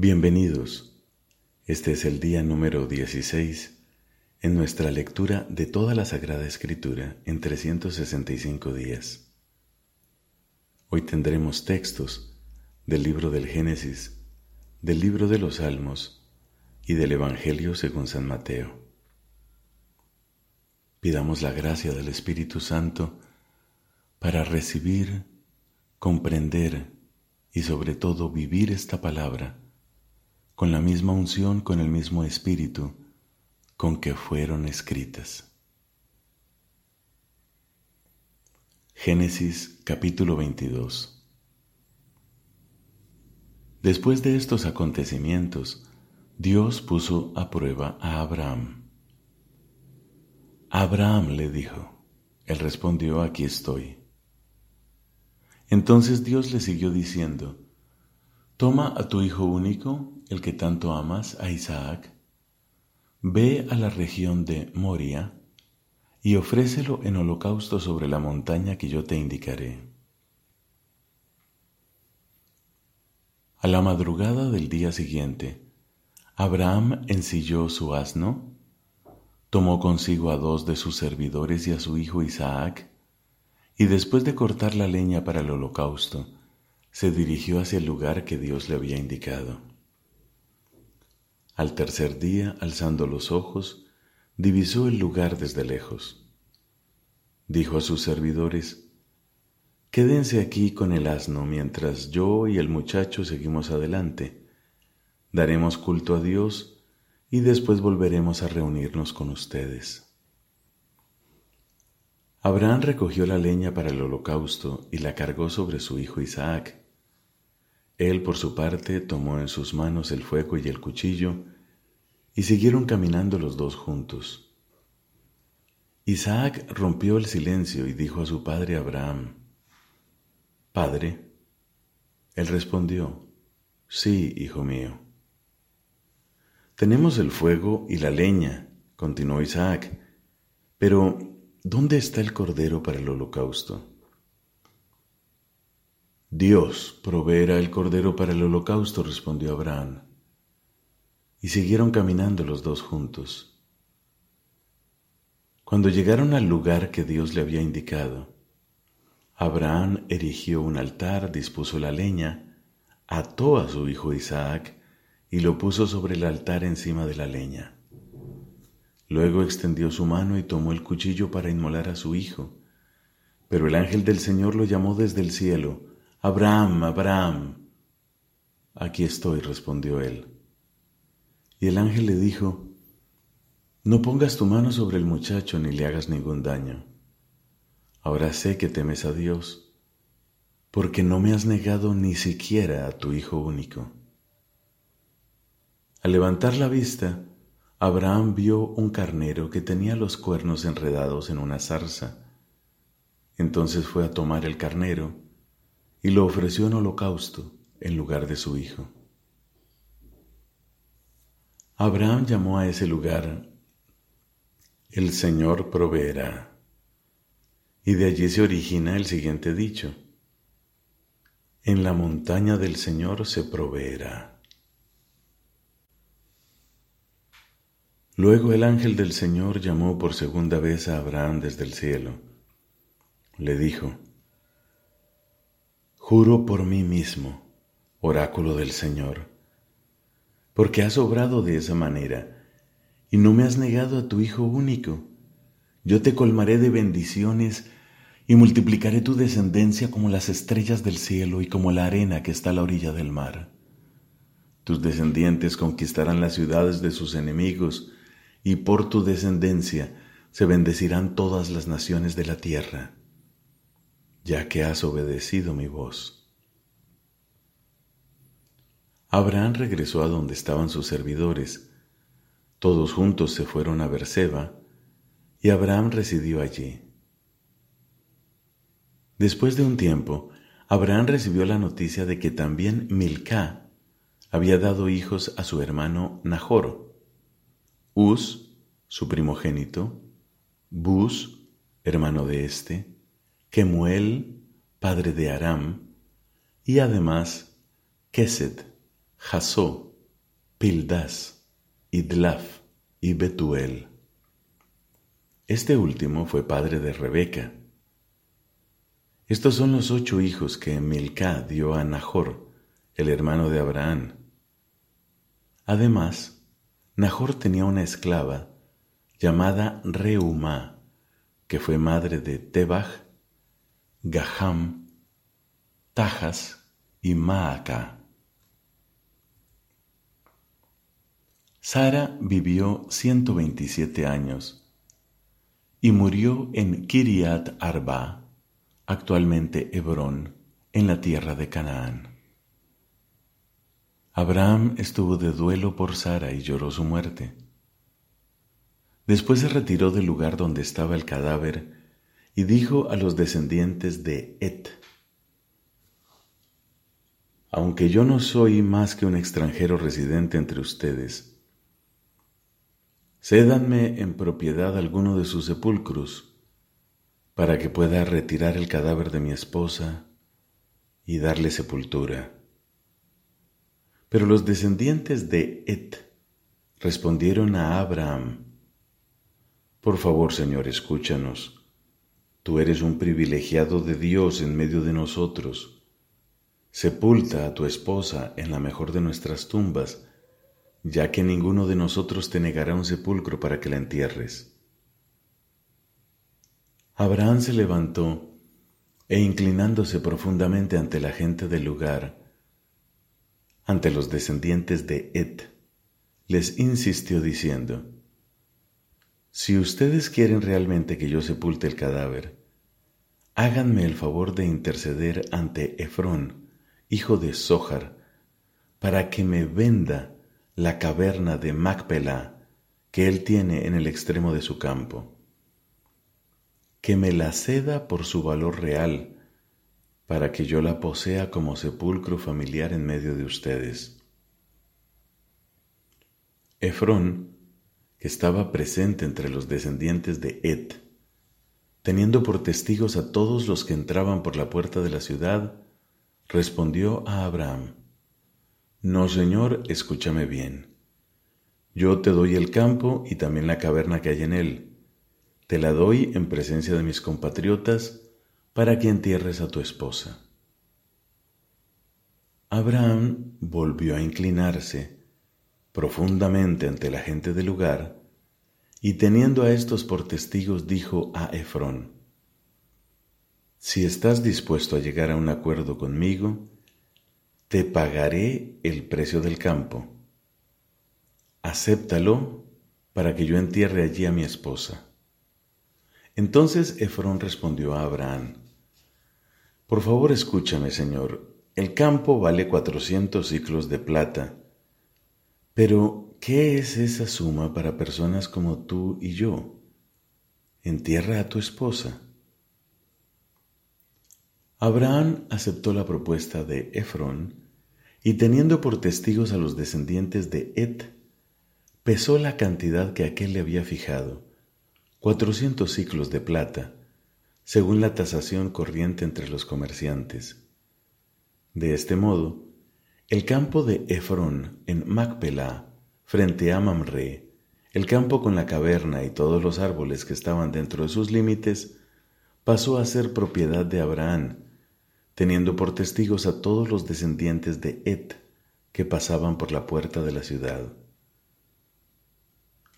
Bienvenidos. Este es el día número 16 en nuestra lectura de toda la Sagrada Escritura en 365 días. Hoy tendremos textos del libro del Génesis, del libro de los Salmos y del Evangelio según San Mateo. Pidamos la gracia del Espíritu Santo para recibir, comprender y sobre todo vivir esta palabra con la misma unción, con el mismo espíritu con que fueron escritas. Génesis capítulo 22 Después de estos acontecimientos, Dios puso a prueba a Abraham. Abraham le dijo, él respondió, aquí estoy. Entonces Dios le siguió diciendo, Toma a tu hijo único, el que tanto amas, a Isaac, ve a la región de Moria y ofrécelo en holocausto sobre la montaña que yo te indicaré. A la madrugada del día siguiente, Abraham ensilló su asno, tomó consigo a dos de sus servidores y a su hijo Isaac, y después de cortar la leña para el holocausto, se dirigió hacia el lugar que Dios le había indicado. Al tercer día, alzando los ojos, divisó el lugar desde lejos. Dijo a sus servidores, Quédense aquí con el asno mientras yo y el muchacho seguimos adelante. Daremos culto a Dios y después volveremos a reunirnos con ustedes. Abraham recogió la leña para el holocausto y la cargó sobre su hijo Isaac. Él, por su parte, tomó en sus manos el fuego y el cuchillo, y siguieron caminando los dos juntos. Isaac rompió el silencio y dijo a su padre Abraham, Padre. Él respondió, Sí, hijo mío. Tenemos el fuego y la leña, continuó Isaac, pero ¿dónde está el cordero para el holocausto? Dios proveerá el cordero para el holocausto, respondió Abraham. Y siguieron caminando los dos juntos. Cuando llegaron al lugar que Dios le había indicado, Abraham erigió un altar, dispuso la leña, ató a su hijo Isaac y lo puso sobre el altar encima de la leña. Luego extendió su mano y tomó el cuchillo para inmolar a su hijo. Pero el ángel del Señor lo llamó desde el cielo, Abraham, Abraham. Aquí estoy, respondió él. Y el ángel le dijo, No pongas tu mano sobre el muchacho ni le hagas ningún daño. Ahora sé que temes a Dios, porque no me has negado ni siquiera a tu hijo único. Al levantar la vista, Abraham vio un carnero que tenía los cuernos enredados en una zarza. Entonces fue a tomar el carnero, y lo ofreció en holocausto en lugar de su hijo. Abraham llamó a ese lugar el Señor proveerá. Y de allí se origina el siguiente dicho. En la montaña del Señor se proveerá. Luego el ángel del Señor llamó por segunda vez a Abraham desde el cielo. Le dijo, Juro por mí mismo, oráculo del Señor, porque has obrado de esa manera y no me has negado a tu Hijo único. Yo te colmaré de bendiciones y multiplicaré tu descendencia como las estrellas del cielo y como la arena que está a la orilla del mar. Tus descendientes conquistarán las ciudades de sus enemigos y por tu descendencia se bendecirán todas las naciones de la tierra ya que has obedecido mi voz. Abraham regresó a donde estaban sus servidores. Todos juntos se fueron a Berseba y Abraham residió allí. Después de un tiempo, Abraham recibió la noticia de que también Milcá había dado hijos a su hermano Nahor, Uz, su primogénito, Bus, hermano de éste, Kemuel, padre de Aram, y además Kesed, Jasó, Pildas, Idlaf y Betuel. Este último fue padre de Rebeca. Estos son los ocho hijos que Milcá dio a Nahor, el hermano de Abraham. Además, Nahor tenía una esclava llamada Reumá, que fue madre de Tebach, Gaham, Tajas y Maaca. Sara vivió 127 años y murió en Kiriat Arba, actualmente Hebrón, en la tierra de Canaán. Abraham estuvo de duelo por Sara y lloró su muerte. Después se retiró del lugar donde estaba el cadáver y dijo a los descendientes de Et, Aunque yo no soy más que un extranjero residente entre ustedes, cédanme en propiedad alguno de sus sepulcros para que pueda retirar el cadáver de mi esposa y darle sepultura. Pero los descendientes de Et respondieron a Abraham, por favor, Señor, escúchanos. Tú eres un privilegiado de Dios en medio de nosotros. Sepulta a tu esposa en la mejor de nuestras tumbas, ya que ninguno de nosotros te negará un sepulcro para que la entierres. Abraham se levantó e inclinándose profundamente ante la gente del lugar, ante los descendientes de Et, les insistió diciendo, si ustedes quieren realmente que yo sepulte el cadáver, háganme el favor de interceder ante Efrón, hijo de Zóhar, para que me venda la caverna de Macpela que él tiene en el extremo de su campo. Que me la ceda por su valor real, para que yo la posea como sepulcro familiar en medio de ustedes. Efrón que estaba presente entre los descendientes de Ed, teniendo por testigos a todos los que entraban por la puerta de la ciudad, respondió a Abraham, No, Señor, escúchame bien. Yo te doy el campo y también la caverna que hay en él. Te la doy en presencia de mis compatriotas para que entierres a tu esposa. Abraham volvió a inclinarse profundamente ante la gente del lugar, y teniendo a estos por testigos dijo a Efrón, Si estás dispuesto a llegar a un acuerdo conmigo, te pagaré el precio del campo. Acéptalo para que yo entierre allí a mi esposa. Entonces Efrón respondió a Abraham, Por favor escúchame, Señor, el campo vale cuatrocientos ciclos de plata, pero, ¿qué es esa suma para personas como tú y yo? Entierra a tu esposa. Abraham aceptó la propuesta de Efrón y teniendo por testigos a los descendientes de Et, pesó la cantidad que aquel le había fijado, cuatrocientos ciclos de plata, según la tasación corriente entre los comerciantes. De este modo, el campo de Efrón en Macpelá, frente a Mamre, el campo con la caverna y todos los árboles que estaban dentro de sus límites, pasó a ser propiedad de Abraham, teniendo por testigos a todos los descendientes de Et que pasaban por la puerta de la ciudad.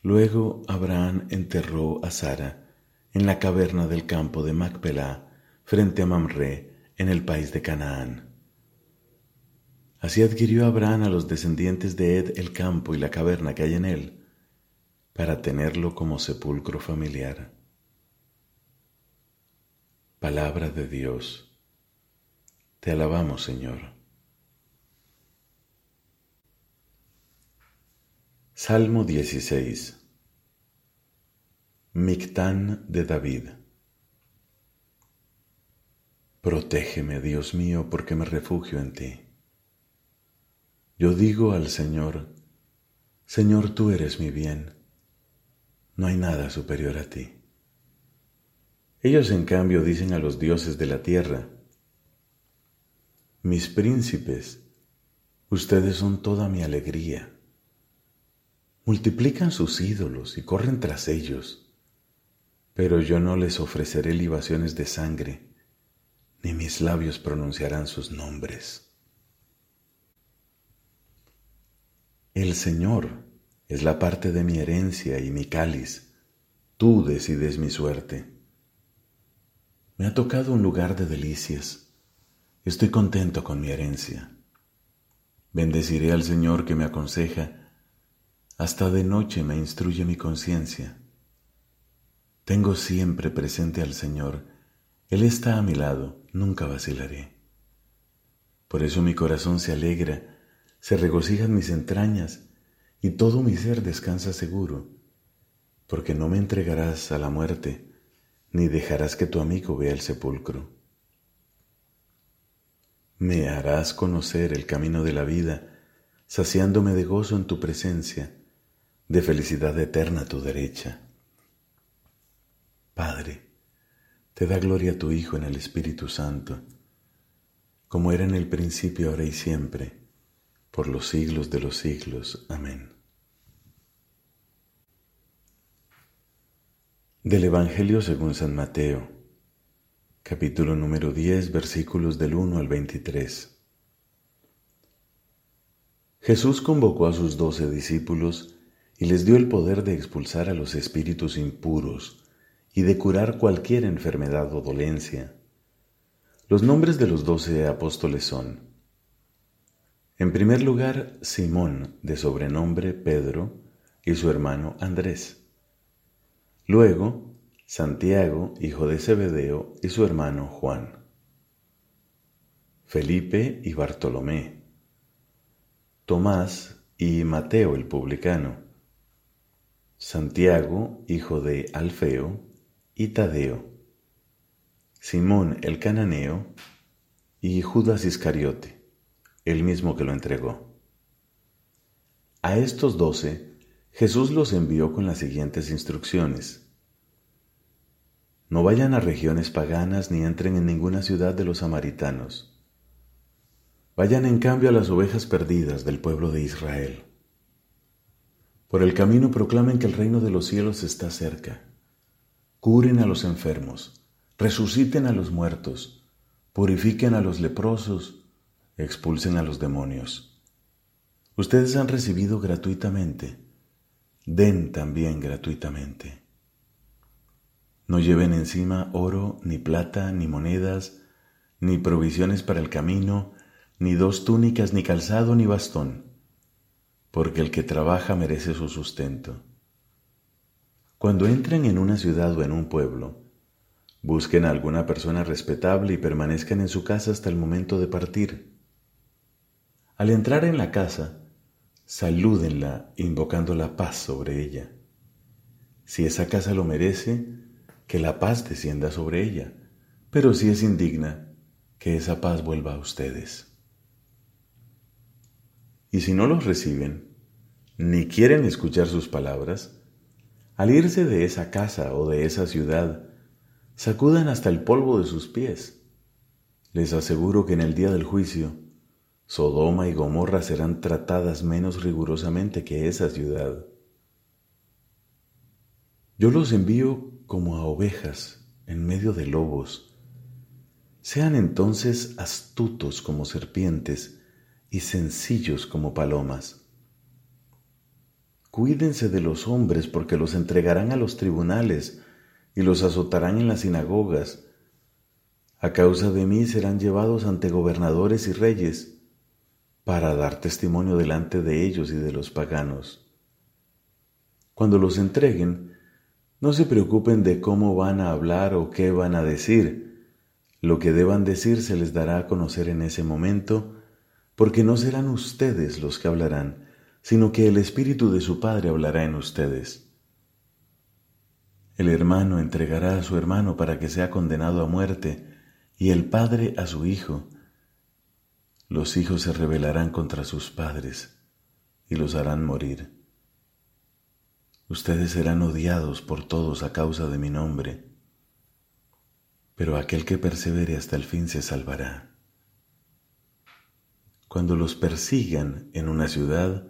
Luego Abraham enterró a Sara en la caverna del campo de Macpelá, frente a Mamre, en el país de Canaán. Así adquirió Abraham a los descendientes de Ed el campo y la caverna que hay en él, para tenerlo como sepulcro familiar. Palabra de Dios. Te alabamos, Señor. Salmo 16. Mictán de David. Protégeme, Dios mío, porque me refugio en ti. Yo digo al Señor, Señor, tú eres mi bien, no hay nada superior a ti. Ellos en cambio dicen a los dioses de la tierra, mis príncipes, Ustedes son toda mi alegría. Multiplican sus ídolos y corren tras ellos, pero yo no les ofreceré libaciones de sangre, ni mis labios pronunciarán sus nombres. El Señor es la parte de mi herencia y mi cáliz, tú decides mi suerte. Me ha tocado un lugar de delicias, estoy contento con mi herencia. Bendeciré al Señor que me aconseja, hasta de noche me instruye mi conciencia. Tengo siempre presente al Señor, Él está a mi lado, nunca vacilaré. Por eso mi corazón se alegra, se regocijan mis entrañas, y todo mi ser descansa seguro, porque no me entregarás a la muerte, ni dejarás que tu amigo vea el sepulcro. Me harás conocer el camino de la vida, saciándome de gozo en tu presencia, de felicidad eterna a tu derecha. Padre, te da gloria a tu Hijo en el Espíritu Santo, como era en el principio, ahora y siempre, por los siglos de los siglos. Amén. Del Evangelio según San Mateo capítulo número 10, versículos del 1 al 23. Jesús convocó a sus doce discípulos y les dio el poder de expulsar a los espíritus impuros y de curar cualquier enfermedad o dolencia. Los nombres de los doce apóstoles son, en primer lugar, Simón, de sobrenombre Pedro, y su hermano Andrés. Luego, Santiago, hijo de Zebedeo, y su hermano Juan. Felipe y Bartolomé. Tomás y Mateo el publicano. Santiago, hijo de Alfeo, y Tadeo. Simón el cananeo y Judas Iscariote, el mismo que lo entregó. A estos doce Jesús los envió con las siguientes instrucciones. No vayan a regiones paganas ni entren en ninguna ciudad de los samaritanos. Vayan en cambio a las ovejas perdidas del pueblo de Israel. Por el camino proclamen que el reino de los cielos está cerca. Curen a los enfermos, resuciten a los muertos, purifiquen a los leprosos, expulsen a los demonios. Ustedes han recibido gratuitamente, den también gratuitamente. No lleven encima oro, ni plata, ni monedas, ni provisiones para el camino, ni dos túnicas, ni calzado, ni bastón, porque el que trabaja merece su sustento. Cuando entren en una ciudad o en un pueblo, busquen a alguna persona respetable y permanezcan en su casa hasta el momento de partir. Al entrar en la casa, salúdenla invocando la paz sobre ella. Si esa casa lo merece, que la paz descienda sobre ella, pero si es indigna, que esa paz vuelva a ustedes. Y si no los reciben, ni quieren escuchar sus palabras, al irse de esa casa o de esa ciudad, sacudan hasta el polvo de sus pies. Les aseguro que en el día del juicio, Sodoma y Gomorra serán tratadas menos rigurosamente que esa ciudad. Yo los envío como a ovejas en medio de lobos. Sean entonces astutos como serpientes y sencillos como palomas. Cuídense de los hombres porque los entregarán a los tribunales y los azotarán en las sinagogas. A causa de mí serán llevados ante gobernadores y reyes para dar testimonio delante de ellos y de los paganos. Cuando los entreguen, no se preocupen de cómo van a hablar o qué van a decir. Lo que deban decir se les dará a conocer en ese momento, porque no serán ustedes los que hablarán, sino que el Espíritu de su Padre hablará en ustedes. El hermano entregará a su hermano para que sea condenado a muerte, y el Padre a su Hijo. Los hijos se rebelarán contra sus padres y los harán morir. Ustedes serán odiados por todos a causa de mi nombre, pero aquel que persevere hasta el fin se salvará. cuando los persigan en una ciudad,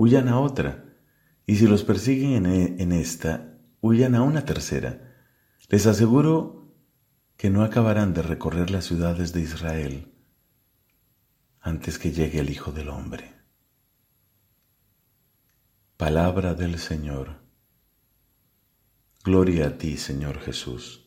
huyan a otra, y si los persiguen en, esta, huyan a una tercera. Les aseguro que no acabarán de recorrer las ciudades de Israel antes que llegue el Hijo del Hombre. Palabra del Señor. Gloria a ti, Señor Jesús.